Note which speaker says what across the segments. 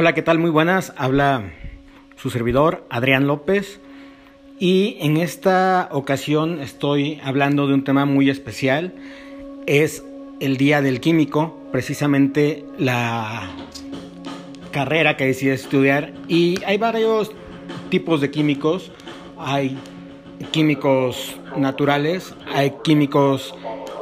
Speaker 1: Hola, ¿qué tal? Muy buenas. Habla su servidor, Adrián López. Y en esta ocasión estoy hablando de un tema muy especial. Es el Día del Químico, precisamente la carrera que decidí estudiar. Y hay varios tipos de químicos. Hay químicos naturales, hay químicos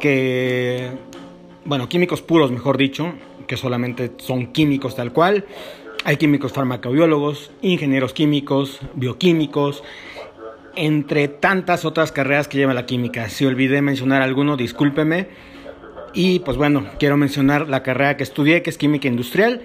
Speaker 1: que, bueno, químicos puros, mejor dicho, que solamente son químicos tal cual. Hay químicos farmacobiólogos, ingenieros químicos, bioquímicos, entre tantas otras carreras que lleva la química. Si olvidé mencionar alguno, discúlpeme. Y pues bueno, quiero mencionar la carrera que estudié, que es química industrial.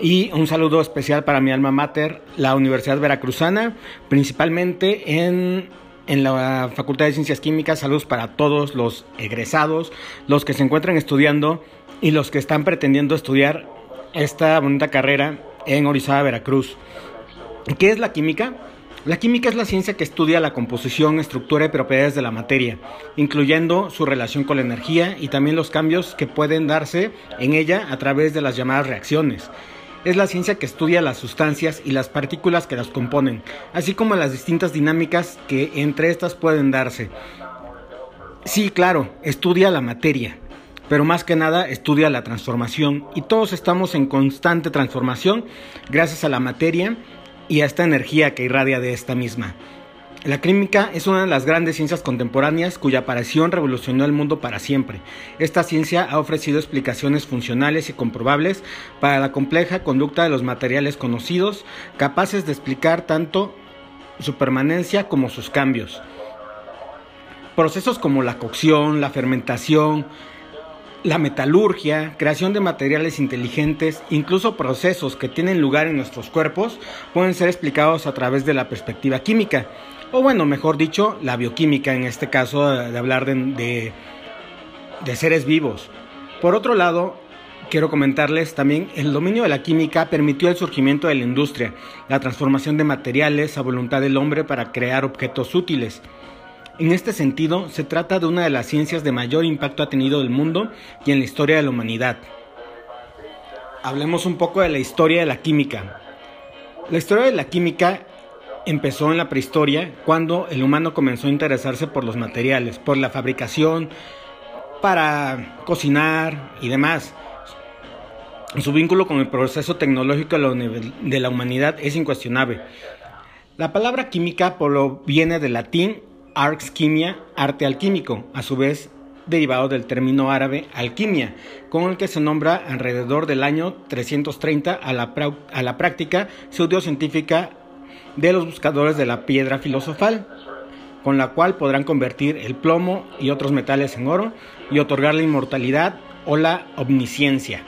Speaker 1: Y un saludo especial para mi alma mater, la Universidad Veracruzana, principalmente en, en la Facultad de Ciencias Químicas. Saludos para todos los egresados, los que se encuentran estudiando y los que están pretendiendo estudiar esta bonita carrera en Orizaba, Veracruz. ¿Qué es la química? La química es la ciencia que estudia la composición, estructura y propiedades de la materia, incluyendo su relación con la energía y también los cambios que pueden darse en ella a través de las llamadas reacciones. Es la ciencia que estudia las sustancias y las partículas que las componen, así como las distintas dinámicas que entre estas pueden darse. Sí, claro, estudia la materia, pero más que nada estudia la transformación y todos estamos en constante transformación gracias a la materia y a esta energía que irradia de esta misma. La química es una de las grandes ciencias contemporáneas cuya aparición revolucionó el mundo para siempre. Esta ciencia ha ofrecido explicaciones funcionales y comprobables para la compleja conducta de los materiales conocidos, capaces de explicar tanto su permanencia como sus cambios. Procesos como la cocción, la fermentación, la metalurgia, creación de materiales inteligentes, incluso procesos que tienen lugar en nuestros cuerpos, pueden ser explicados a través de la perspectiva química, o bueno, mejor dicho, la bioquímica, en este caso de hablar de, de, seres vivos. Por otro lado, quiero comentarles también, el dominio de la química permitió el surgimiento de la industria, la transformación de materiales a voluntad del hombre para crear objetos útiles. En este sentido, se trata de una de las ciencias de mayor impacto ha tenido el mundo y en la historia de la humanidad. Hablemos un poco de la historia de la química. La historia de la química empezó en la prehistoria cuando el humano comenzó a interesarse por los materiales, por la fabricación, para cocinar y demás. Su vínculo con el proceso tecnológico de la humanidad es incuestionable. La palabra química viene del latín Arx quimia, arte alquímico, a su vez derivado del término árabe alquimia, con el que se nombra alrededor del año 330 a la, a la práctica pseudocientífica de los buscadores de la piedra filosofal, con la cual podrán convertir el plomo y otros metales en oro y otorgar la inmortalidad o la omnisciencia.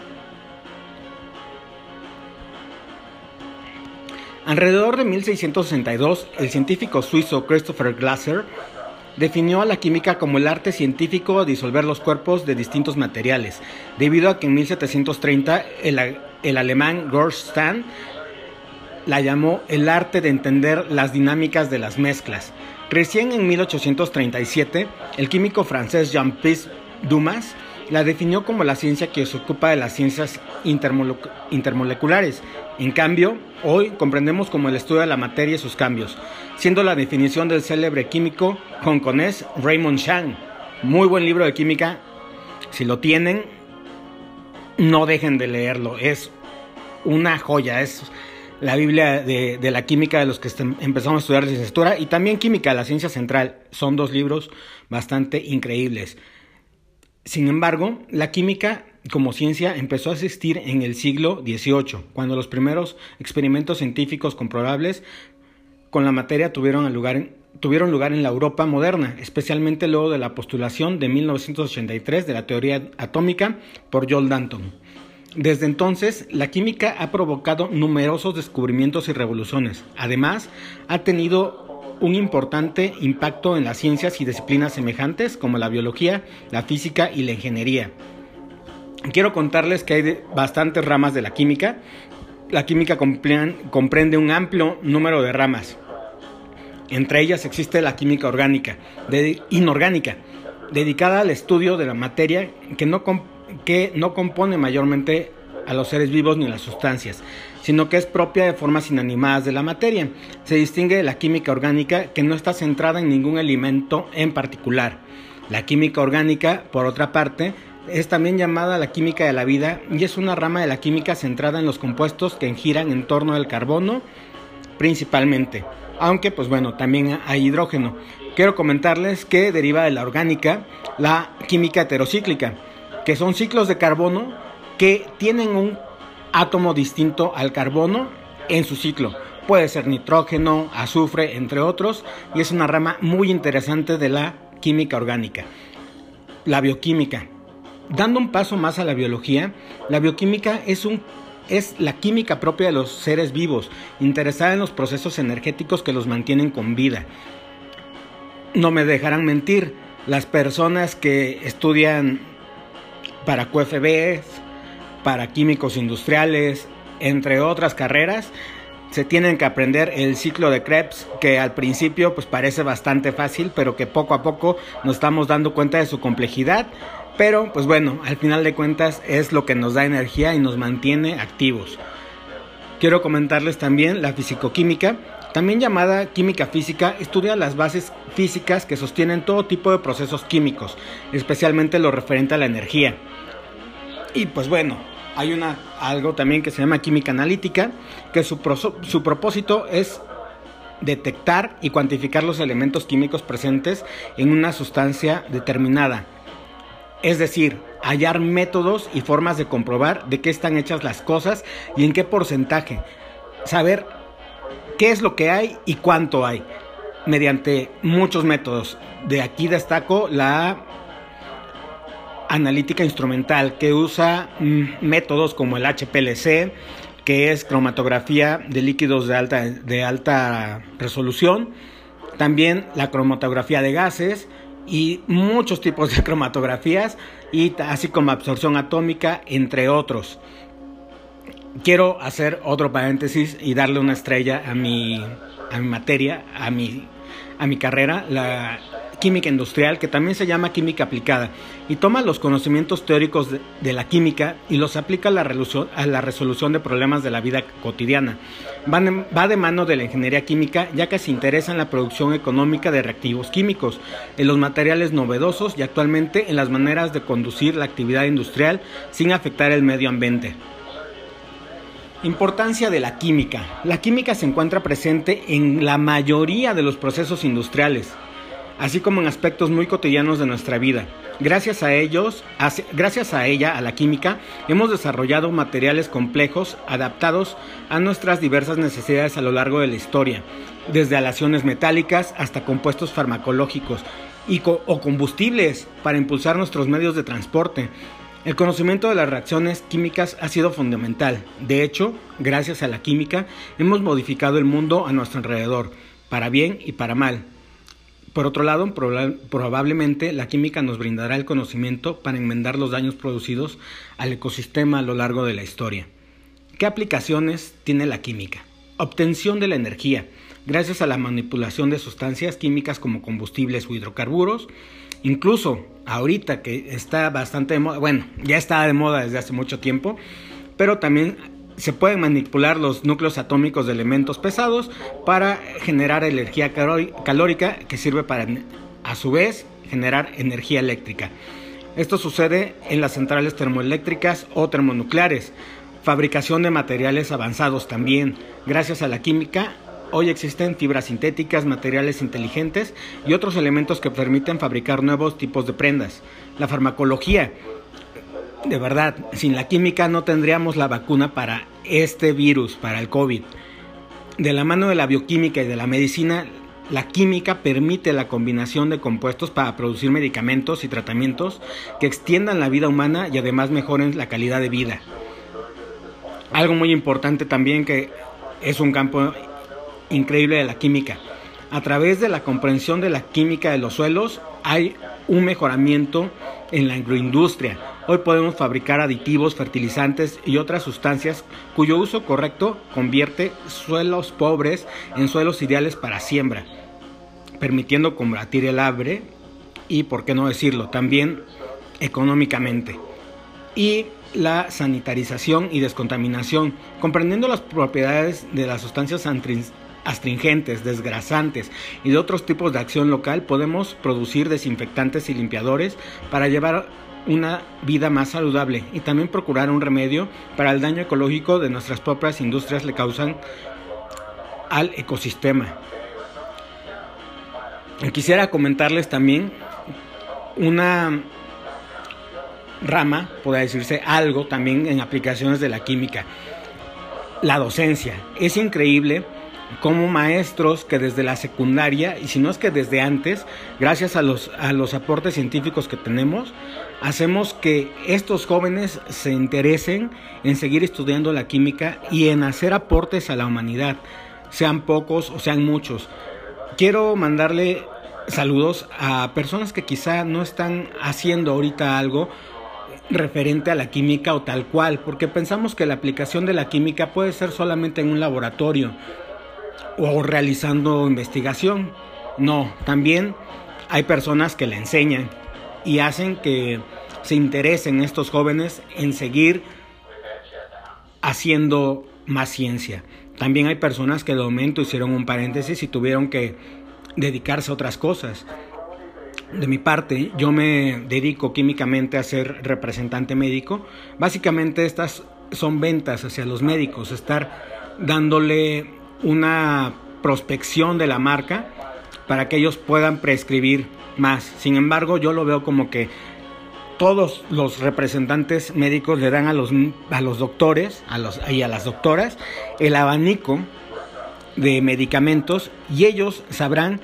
Speaker 1: Alrededor de 1662, el científico suizo Christopher Glasser definió a la química como el arte científico de disolver los cuerpos de distintos materiales, debido a que en 1730 el, alemán Gorstan la llamó el arte de entender las dinámicas de las mezclas. Recién en 1837, el químico francés Jean-Pierre Dumas la definió como la ciencia que se ocupa de las ciencias intermoleculares. En cambio, hoy comprendemos como el estudio de la materia y sus cambios, siendo la definición del célebre químico hongkonés Raymond Chang. Muy buen libro de química. Si lo tienen, no dejen de leerlo. Es una joya, es la Biblia de, la química de los que empezamos a estudiar licenciatura y también química, la ciencia central. Son dos libros bastante increíbles. Sin embargo, la química como ciencia empezó a existir en el siglo XVIII, cuando los primeros experimentos científicos comprobables con la materia tuvieron lugar, en, la Europa moderna, especialmente luego de la postulación de 1983 de la teoría atómica por Joel Danton. Desde entonces, la química ha provocado numerosos descubrimientos y revoluciones. Además, ha tenido un importante impacto en las ciencias y disciplinas semejantes como la biología, la física y la ingeniería. Quiero contarles que hay bastantes ramas de la química. La química comprende un amplio número de ramas. Entre ellas existe la química orgánica, inorgánica, dedicada al estudio de la materia que no, que no compone mayormente a los seres vivos ni las sustancias, sino que es propia de formas inanimadas de la materia. Se distingue de la química orgánica que no está centrada en ningún elemento en particular. La química orgánica, por otra parte, es también llamada la química de la vida y es una rama de la química centrada en los compuestos que giran en torno al carbono principalmente. Aunque, pues bueno, también hay hidrógeno. Quiero comentarles que deriva de la orgánica la química heterocíclica, que son ciclos de carbono que tienen un átomo distinto al carbono en su ciclo. Puede ser nitrógeno, azufre, entre otros, y es una rama muy interesante de la química orgánica. La bioquímica. Dando un paso más a la biología, la bioquímica es, un, es la química propia de los seres vivos, interesada en los procesos energéticos que los mantienen con vida. No me dejarán mentir, las personas que estudian para QFB, para químicos industriales, entre otras carreras, se tienen que aprender el ciclo de Krebs, que al principio pues parece bastante fácil, pero que poco a poco nos estamos dando cuenta de su complejidad pero, pues bueno, al final de cuentas es lo que nos da energía y nos mantiene activos. Quiero comentarles también la fisicoquímica, también llamada química física, estudia las bases físicas que sostienen todo tipo de procesos químicos, especialmente lo referente a la energía. Y pues bueno, hay una, algo también que se llama química analítica, que su, su propósito es detectar y cuantificar los elementos químicos presentes en una sustancia determinada es decir, hallar métodos y formas de comprobar de qué están hechas las cosas y en qué porcentaje. Saber qué es lo que hay y cuánto hay. Mediante muchos métodos. De aquí destaco la analítica instrumental que usa mm, métodos como el HPLC, que es cromatografía de líquidos de alta, de alta resolución. También la cromatografía de gases, y muchos tipos de cromatografías y así como absorción atómica entre otros. Quiero hacer otro paréntesis y darle una estrella a mi, a mi materia, a mi, a mi carrera, la química industrial, que también se llama química aplicada, y toma los conocimientos teóricos de, la química y los aplica a la, resolución de problemas de la vida cotidiana. Va de, mano de la ingeniería química, ya que se interesa en la producción económica de reactivos químicos, en los materiales novedosos y actualmente en las maneras de conducir la actividad industrial sin afectar el medio ambiente. Importancia de la química. La química se encuentra presente en la mayoría de los procesos industriales así como en aspectos muy cotidianos de nuestra vida. Gracias a ellos, gracias a ella, a la química, hemos desarrollado materiales complejos adaptados a nuestras diversas necesidades a lo largo de la historia, desde aleaciones metálicas hasta compuestos farmacológicos y o combustibles para impulsar nuestros medios de transporte. El conocimiento de las reacciones químicas ha sido fundamental. De hecho, gracias a la química, hemos modificado el mundo a nuestro alrededor, para bien y para mal. Por otro lado, probablemente la química nos brindará el conocimiento para enmendar los daños producidos al ecosistema a lo largo de la historia. ¿Qué aplicaciones tiene la química? Obtención de la energía, gracias a la manipulación de sustancias químicas como combustibles o hidrocarburos, incluso ahorita que está bastante de moda, bueno, ya está de moda desde hace mucho tiempo, pero también se pueden manipular los núcleos atómicos de elementos pesados para generar energía calórica que sirve para, a su vez, generar energía eléctrica. Esto sucede en las centrales termoeléctricas o termonucleares. Fabricación de materiales avanzados también. Gracias a la química, hoy existen fibras sintéticas, materiales inteligentes y otros elementos que permiten fabricar nuevos tipos de prendas. La farmacología de verdad, sin la química no tendríamos la vacuna para este virus, para el COVID. De la mano de la bioquímica y de la medicina, la química permite la combinación de compuestos para producir medicamentos y tratamientos que extiendan la vida humana y además mejoren la calidad de vida. Algo muy importante también que es un campo increíble de la química. A través de la comprensión de la química de los suelos hay un mejoramiento en la agroindustria. Hoy podemos fabricar aditivos, fertilizantes y otras sustancias cuyo uso correcto convierte suelos pobres en suelos ideales para siembra, permitiendo combatir el hambre y, por qué no decirlo, también económicamente. Y la sanitarización y descontaminación, comprendiendo las propiedades de las sustancias astringentes, desgrasantes y de otros tipos de acción local, podemos producir desinfectantes y limpiadores para llevar una vida más saludable y también procurar un remedio para el daño ecológico de nuestras propias industrias le causan al ecosistema. Quisiera comentarles también una rama, podría decirse algo también en aplicaciones de la química. La docencia. Es increíble como maestros que desde la secundaria, y si no es que desde antes, gracias a los, a los aportes científicos que tenemos, hacemos que estos jóvenes se interesen en seguir estudiando la química y en hacer aportes a la humanidad, sean pocos o sean muchos. Quiero mandarle saludos a personas que quizá no están haciendo ahorita algo referente a la química o tal cual, porque pensamos que la aplicación de la química puede ser solamente en un laboratorio o realizando investigación. No, también hay personas que le enseñan y hacen que se interesen estos jóvenes en seguir haciendo más ciencia. También hay personas que de momento hicieron un paréntesis y tuvieron que dedicarse a otras cosas de mi parte, yo me dedico químicamente a ser representante médico. Básicamente estas son ventas hacia los médicos, estar dándole una prospección de la marca para que ellos puedan prescribir más. Sin embargo, yo lo veo como que todos los representantes médicos le dan a los, a los doctores a los, y a las doctoras el abanico de medicamentos y ellos sabrán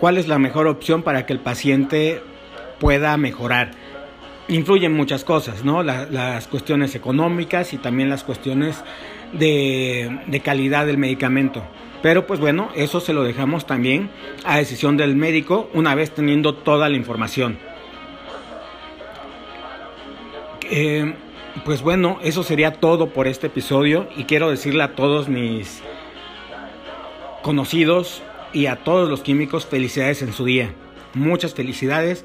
Speaker 1: cuál es la mejor opción para que el paciente pueda mejorar. Influyen muchas cosas, ¿no? las cuestiones económicas y también las cuestiones de, calidad del medicamento. Pero pues bueno, eso se lo dejamos también a decisión del médico una vez teniendo toda la información. Eh, pues bueno, eso sería todo por este episodio y quiero decirle a todos mis conocidos y a todos los químicos felicidades en su día. Muchas felicidades.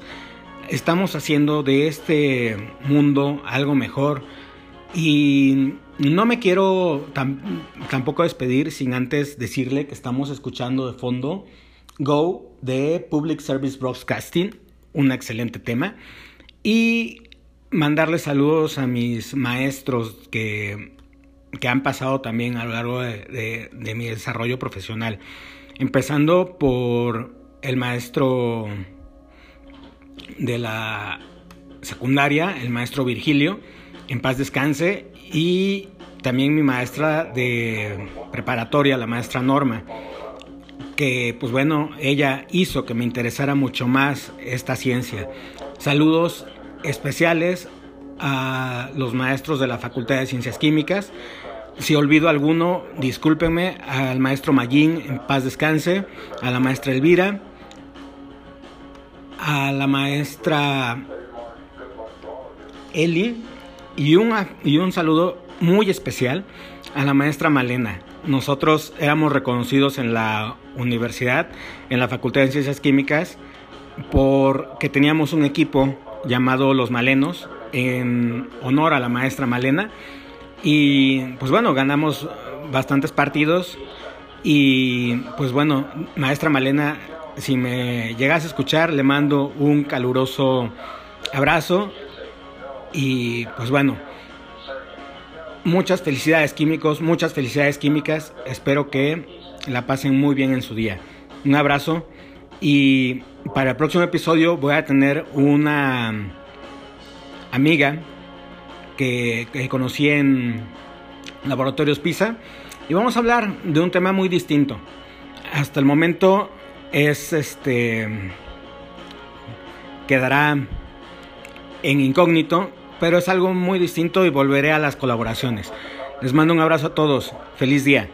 Speaker 1: Estamos haciendo de este mundo algo mejor y no me quiero tampoco despedir sin antes decirle que estamos escuchando de fondo Go de Public Service Broadcasting, un excelente tema, y mandarle saludos a mis maestros que, que han pasado también a lo largo de mi desarrollo profesional. Empezando por el maestro de la secundaria, el maestro Virgilio, en paz descanse, y también mi maestra de preparatoria, la maestra Norma, que pues bueno, ella hizo que me interesara mucho más esta ciencia. Saludos especiales a los maestros de la Facultad de Ciencias Químicas, si olvido alguno, discúlpenme al maestro Mayín, en paz descanse, a la maestra Elvira, a la maestra Eli y un, y un saludo muy especial a la maestra Malena. Nosotros éramos reconocidos en la universidad, en la Facultad de Ciencias Químicas, porque teníamos un equipo llamado Los Malenos en honor a la maestra Malena y pues bueno, ganamos bastantes partidos. Y pues bueno, maestra Malena, si me llegas a escuchar, le mando un caluroso abrazo. Y pues bueno, muchas felicidades químicos, muchas felicidades químicas. Espero que la pasen muy bien en su día. Un abrazo. Y para el próximo episodio voy a tener una amiga que, conocí en Laboratorios PISA y vamos a hablar de un tema muy distinto. Hasta el momento es este quedará en incógnito, pero es algo muy distinto y volveré a las colaboraciones. Les mando un abrazo a todos. Feliz día.